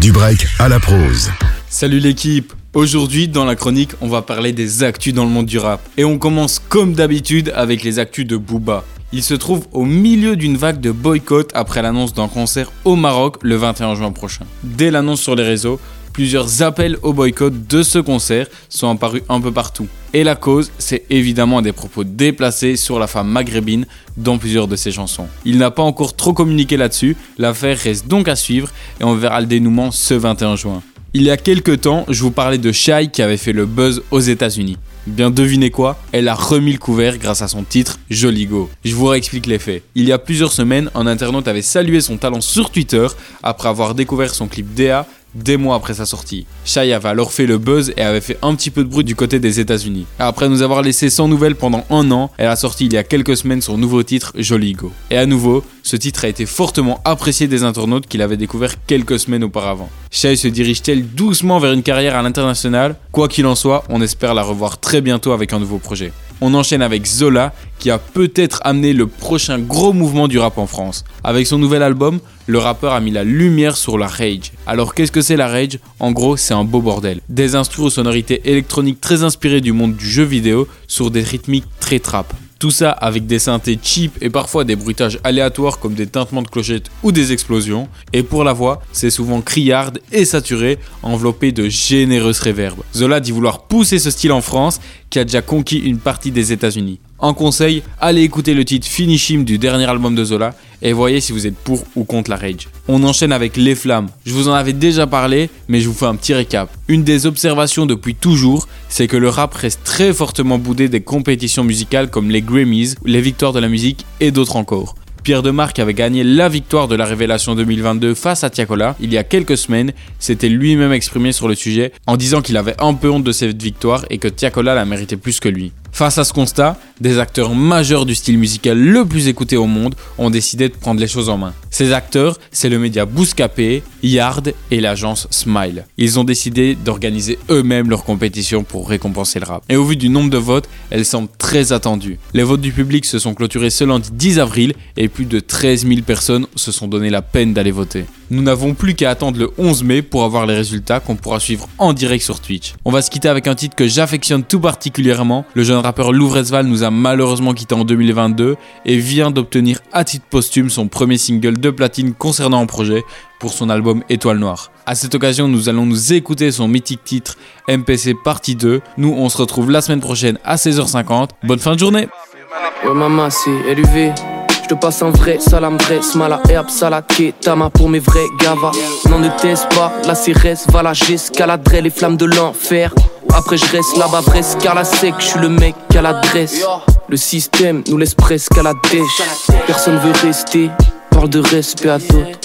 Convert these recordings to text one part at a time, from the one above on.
Du break à la prose. Salut l'équipe Aujourd'hui, dans la chronique, on va parler des actus dans le monde du rap. Et on commence comme d'habitude avec les actus de Booba. Il se trouve au milieu d'une vague de boycott après l'annonce d'un concert au Maroc le 21 juin prochain. Dès l'annonce sur les réseaux, plusieurs appels au boycott de ce concert sont apparus un peu partout. Et la cause, c'est évidemment des propos déplacés sur la femme maghrébine dans plusieurs de ses chansons. Il n'a pas encore trop communiqué là-dessus, l'affaire reste donc à suivre et on verra le dénouement ce 21 juin. Il y a quelques temps, je vous parlais de Shai qui avait fait le buzz aux États-Unis. Bien devinez quoi Elle a remis le couvert grâce à son titre Joli Go. Je vous réexplique les faits. Il y a plusieurs semaines, un internaute avait salué son talent sur Twitter après avoir découvert son clip DA des mois après sa sortie. Shai avait alors fait le buzz et avait fait un petit peu de bruit du côté des États-Unis. Après nous avoir laissé sans nouvelles pendant un an, elle a sorti il y a quelques semaines son nouveau titre Jolly Go. Et à nouveau, ce titre a été fortement apprécié des internautes qu'il avait découvert quelques semaines auparavant. Shai se dirige-t-elle doucement vers une carrière à l'international? Quoi qu'il en soit, on espère la revoir très bientôt avec un nouveau projet. On enchaîne avec Zola, qui a peut-être amené le prochain gros mouvement du rap en France. Avec son nouvel album, le rappeur a mis la lumière sur la rage. Alors qu'est-ce que c'est la rage? En gros, c'est un beau bordel. Des instruments aux sonorités électroniques très inspirées du monde du jeu vidéo sur des rythmiques très trap. Tout ça avec des synthés cheap et parfois des bruitages aléatoires comme des tintements de clochettes ou des explosions. Et pour la voix, c'est souvent criarde et saturé, enveloppé de généreuses réverbes. Zola dit vouloir pousser ce style en France, qui a déjà conquis une partie des États-Unis. En conseil, allez écouter le titre Finish Him du dernier album de Zola et voyez si vous êtes pour ou contre la rage. On enchaîne avec Les Flammes. Je vous en avais déjà parlé, mais je vous fais un petit récap. Une des observations depuis toujours, c'est que le rap reste très fortement boudé des compétitions musicales comme les Grammys, les victoires de la musique et d'autres encore. Pierre Demarque avait gagné la victoire de la Révélation 2022 face à Tiakola il y a quelques semaines, s'était lui-même exprimé sur le sujet en disant qu'il avait un peu honte de cette victoire et que Tiakola la méritait plus que lui. Face à ce constat, des acteurs majeurs du style musical le plus écouté au monde ont décidé de prendre les choses en main. Ces acteurs, c'est le média Bouscapé, Yard et l'agence Smile. Ils ont décidé d'organiser eux-mêmes leur compétition pour récompenser le rap. Et au vu du nombre de votes, elle semble très attendue. Les votes du public se sont clôturés ce lundi 10 avril et plus de 13 000 personnes se sont donné la peine d'aller voter. Nous n'avons plus qu'à attendre le 11 mai pour avoir les résultats qu'on pourra suivre en direct sur Twitch. On va se quitter avec un titre que j'affectionne tout particulièrement. Le jeune rappeur Louvresval nous a malheureusement quitté en 2022 et vient d'obtenir à titre posthume son premier single de platine concernant un projet pour son album Étoile Noire. À cette occasion, nous allons nous écouter son mythique titre MPC partie 2. Nous, on se retrouve la semaine prochaine à 16h50. Bonne fin de journée. maman, c'est te passe un vrai salam vrai smala. Herbe salade tama pour mes vrais gavas. N'en ne pas, la CRS va la j'escaladerai les flammes de l'enfer. Après je reste là-bas presque car la sec, je le mec à l'adresse. Le système nous laisse presque à la dèche. Personne veut rester, parle de respect à d'autres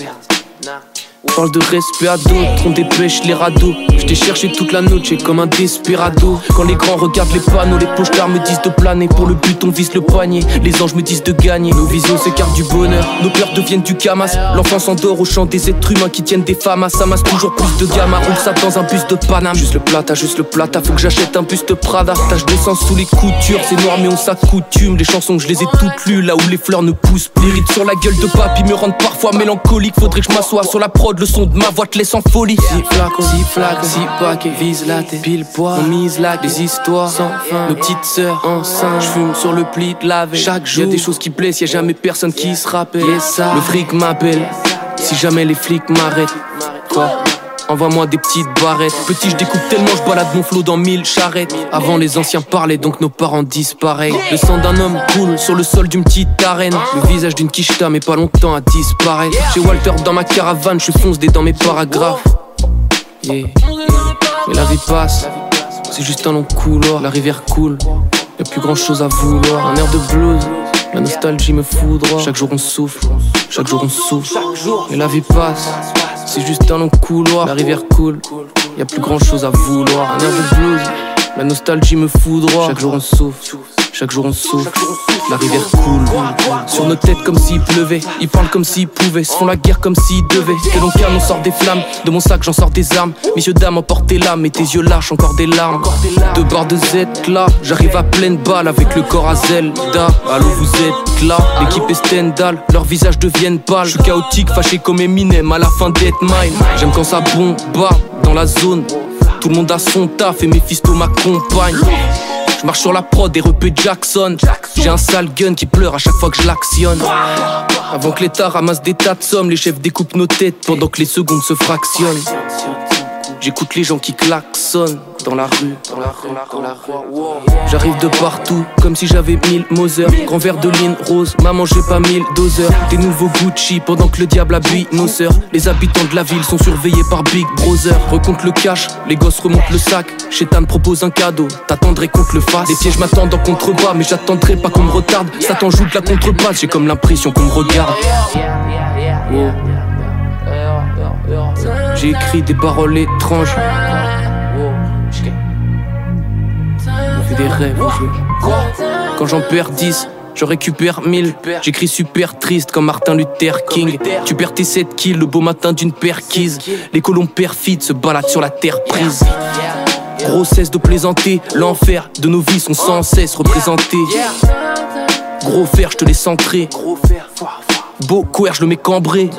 Parle de respect à d'autres, on dépêche les radeaux. Je t'ai cherché toute la noche comme un desperado. Quand les grands regardent les panneaux, les pochards me disent de planer. Pour le but, on vise le poignet. Les anges me disent de gagner. Nos visions s'écartent du bonheur, nos peurs deviennent du camas. L'enfant s'endort au chant des êtres humains qui tiennent des femmes. Ça masse toujours plus de gamma. Roule ça dans un bus de Paname. Juste le plata, juste le plata. Faut que j'achète un buste Prada. Tâche de sang sous les coutures. C'est noir, mais on s'accoutume. Les chansons, je les ai toutes lues. Là où les fleurs ne poussent plus. Les sur la gueule de papy me rendent parfois mélancolique. Faudrait que je m'assoie sur la prod le son de ma voix te laisse en folie. Si flacons, si flaques, si paquets, vise la tête, pile poids. On mise là des histoires sans fin. Nos petites sœurs enceintes, j'fume sur le pli de la Chaque jour, y a des choses qui blessent, y a jamais personne qui se rappelle. Le fric m'appelle, si jamais les flics m'arrêtent. Quoi? Envoie-moi des petites barrettes. Petit, je découpe tellement, je balade mon flot dans mille charrettes. Avant, les anciens parlaient, donc nos parents disparaissent. Le sang d'un homme coule sur le sol d'une petite arène. Le visage d'une quicheta, mais pas longtemps à disparaître. Chez Walter, dans ma caravane, je fonce des dans mes paragraphes. Mais la vie passe, c'est juste un long couloir. La rivière coule, y'a plus grand chose à vouloir. Un air de blues. La nostalgie me foudroie. Chaque jour on souffle, chaque jour on souffle. Et la vie passe, c'est juste un long couloir. La rivière coule, y a plus grand chose à vouloir. Un air de blues, La nostalgie me foudroie. Chaque jour on souffle. Chaque jour on souffle, la rivière coule. Sur nos têtes comme s'il pleuvait. Ils parlent comme s'ils pouvaient, se font la guerre comme s'ils devaient. Que l'on calme, on sort des flammes. De mon sac j'en sors des armes. Messieurs dames emportez l'âme. Et tes yeux lâchent encore des larmes. Deux barres de Z là J'arrive à pleine balle avec le corps à Zelda. Allô vous êtes là. L'équipe est Stendhal. Leurs visages deviennent pâles. Je suis chaotique, fâché comme Eminem à la fin d'être mine. J'aime quand ça bombe dans la zone tout le monde a son taf et Mephisto m'accompagne je marche sur la prod et repé Jackson. J'ai un sale gun qui pleure à chaque fois que je l'actionne. Avant que l'État ramasse des tas de sommes, les chefs découpent nos têtes pendant que les secondes se fractionnent. J'écoute les gens qui klaxonnent dans la rue. J'arrive de partout, comme si j'avais mille Moser. Grand verre de ligne rose, maman j'ai pas mille doseurs. Des nouveaux Gucci pendant que le diable habille nos sœurs. Les habitants de la ville sont surveillés par Big Brother. Recompte le cash, les gosses remontent le sac. Chétan propose un cadeau, t'attendrais qu'on te le fasse. Les pièges m'attendent en contrebas, mais j'attendrai pas qu'on me retarde. Satan joue de la contrebasse, j'ai comme l'impression qu'on me regarde. J'ai écrit des paroles étranges. Des rêves Quand j'en perds 10, je récupère 1000. J'écris super triste comme Martin Luther King. Tu perds tes 7 kills le beau matin d'une perquise. Les colons perfides se baladent sur la terre prise. Grossesse de plaisanter, l'enfer de nos vies sont sans cesse représentés. Gros fer, je te laisse entrer. Beau couer, je le mets cambré.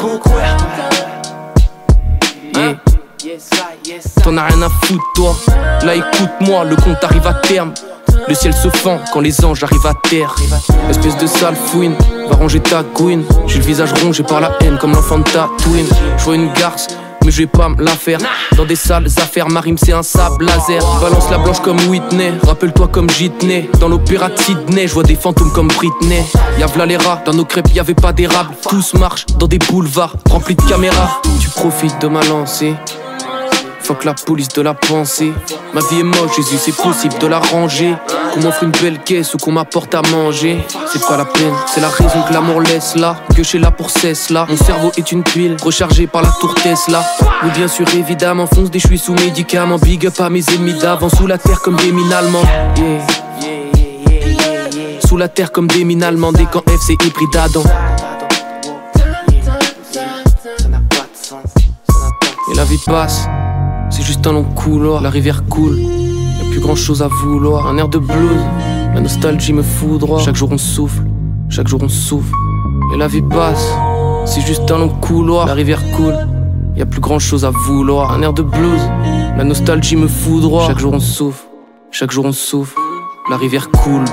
T'en as rien à foutre, toi. Là, écoute-moi, le compte arrive à terme. Le ciel se fend quand les anges arrivent à terre. Espèce de sale fouine, va ranger ta couine. J'ai le visage rongé par la haine comme l'enfant de ta twin. Je vois une garce, mais je vais pas me la faire. Dans des sales affaires, Marim c'est un sable laser. Balance la blanche comme Whitney, rappelle-toi comme Jitney. Dans l'opéra de Sydney, je vois des fantômes comme Britney. Y'a v'là les rats, dans nos crêpes y avait pas d'érable. Tous marchent dans des boulevards remplis de caméras. Tu profites de ma lancée. Fuck la police de la pensée. Ma vie est moche, Jésus, c'est possible de la ranger. Qu'on m'offre une belle caisse ou qu'on m'apporte à manger. C'est pas la peine, c'est la raison que l'amour laisse là. Que je là pour cesse là. Mon cerveau est une tuile, rechargée par la tour Tesla. Oui, bien sûr, évidemment, fonce des suis sous médicaments. Big up à mes ennemis d'avant, sous la terre comme des mines allemands. Sous la terre comme des mines allemandes, des camps FC hybride d'Adam. Et la vie passe. C'est juste un long couloir, la rivière coule. Y'a plus grand chose à vouloir. Un air de blues, la nostalgie me foudroie. Chaque jour on souffle, chaque jour on souffle. Et la vie passe, c'est juste un long couloir, la rivière coule. Y a plus grand chose à vouloir. Un air de blues, la nostalgie me foudroie. Chaque jour on souffle, chaque jour on souffle. La rivière coule.